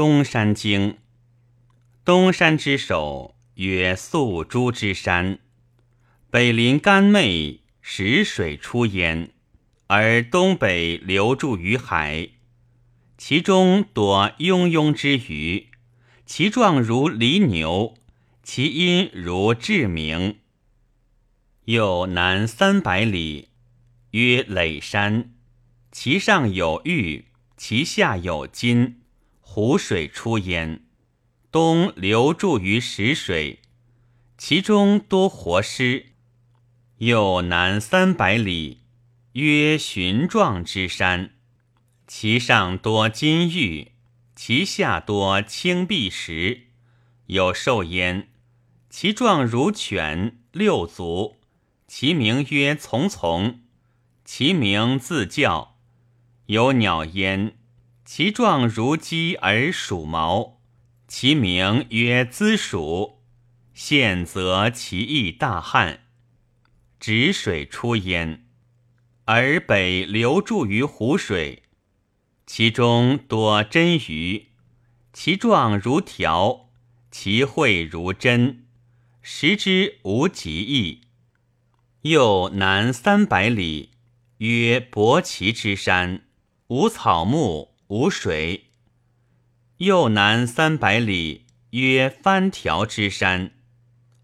东山经。东山之首曰宿诸之山，北临干昧，石水出焉，而东北流注于海。其中多庸庸之鱼，其状如犁牛，其音如雉鸣。又南三百里，曰垒山，其上有玉，其下有金，湖水出焉。东流注于石水，其中多活尸。又南三百里，曰寻状之山。其上多金玉，其下多青碧石，有兽焉。其状如犬，六足。其名曰从从。其名自叫。有鸟焉，其状如鸡而属毛。其名曰资属。现则其意大旱，止水出焉，而北流注于湖水。其中多真鱼，其状如条，其喙如针，食之无极意。又南三百里，曰伯奇之山，无草木，无水。又南三百里，曰翻条之山，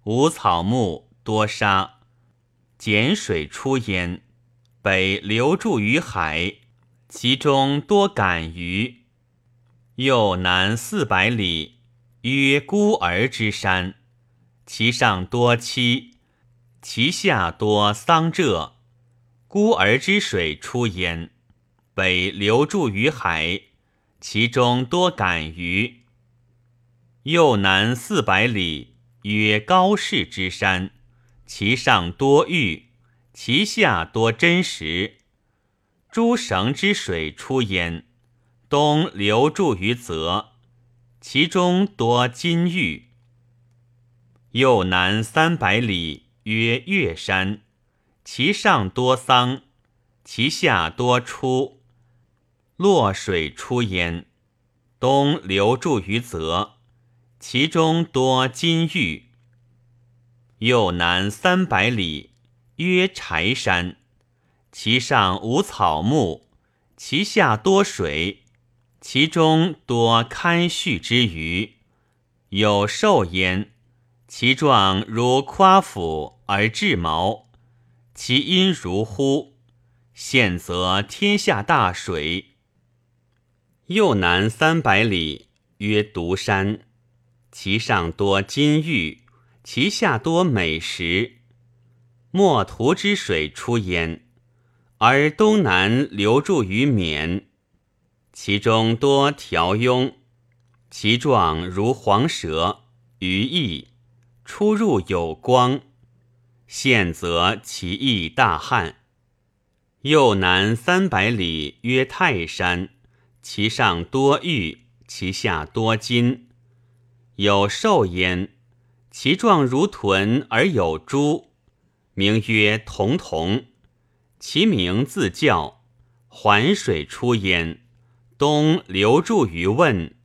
无草木，多沙，碱水出焉，北流注于海。其中多感鱼，又南四百里，曰孤儿之山，其上多栖，其下多桑柘。孤儿之水出焉，北流注于海，其中多感鱼。又南四百里，曰高士之山，其上多玉，其下多真石。诸绳之水出焉，东流注于泽，其中多金玉。又南三百里，曰岳山，其上多桑，其下多出。洛水出焉，东流注于泽，其中多金玉。又南三百里，曰柴山。其上无草木，其下多水，其中多堪畜之鱼，有兽焉。其状如夸斧而至毛，其音如呼。现则天下大水。又南三百里，曰独山，其上多金玉，其下多美石。莫涂之水出焉。而东南流注于沔，其中多条庸，其状如黄蛇，于翼，出入有光。现则其翼大旱。又南三百里，曰泰山，其上多玉，其下多金，有兽焉，其状如豚而有珠，名曰童童。其名自叫，环水出焉，东流注于汶，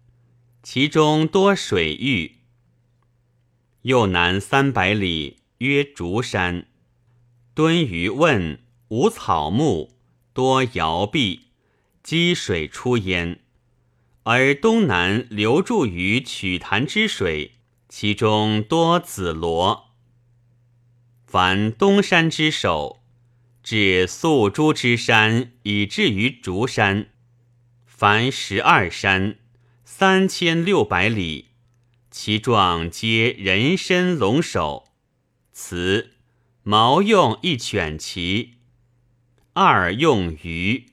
其中多水域。又南三百里，曰竹山，敦于汶，无草木，多摇壁，积水出焉，而东南流注于曲潭之水，其中多紫罗。凡东山之首。至宿诸之山，以至于竹山，凡十二山，三千六百里，其状皆人身龙首。此毛用一犬骑，二用鱼，